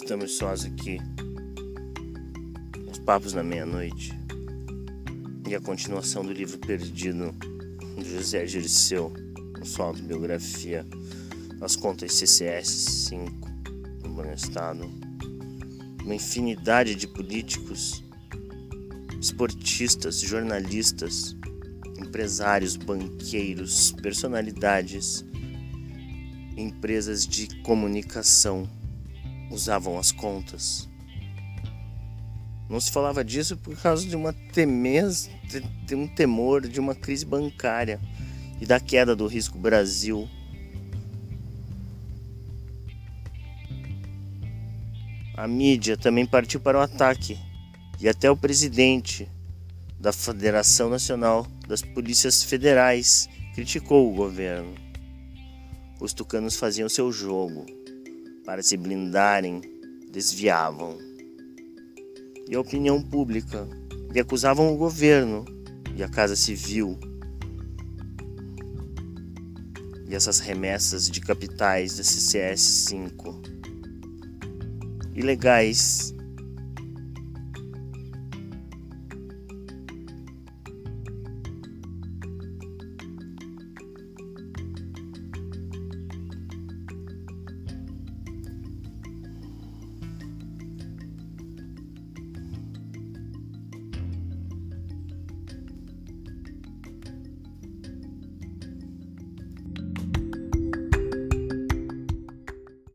Estamos sós aqui. Os papos na meia-noite. E a continuação do livro perdido de José Dirceu, sua autobiografia, As Contas CCS 5, no bom estado. Uma infinidade de políticos, esportistas, jornalistas, empresários, banqueiros, personalidades, empresas de comunicação usavam as contas. Não se falava disso por causa de uma temez, de um temor de uma crise bancária e da queda do risco Brasil. A mídia também partiu para o ataque e até o presidente da Federação Nacional das Polícias Federais criticou o governo. Os tucanos faziam seu jogo para se blindarem, desviavam. E a opinião pública e acusavam o governo e a Casa Civil. E essas remessas de capitais da CCS 5 ilegais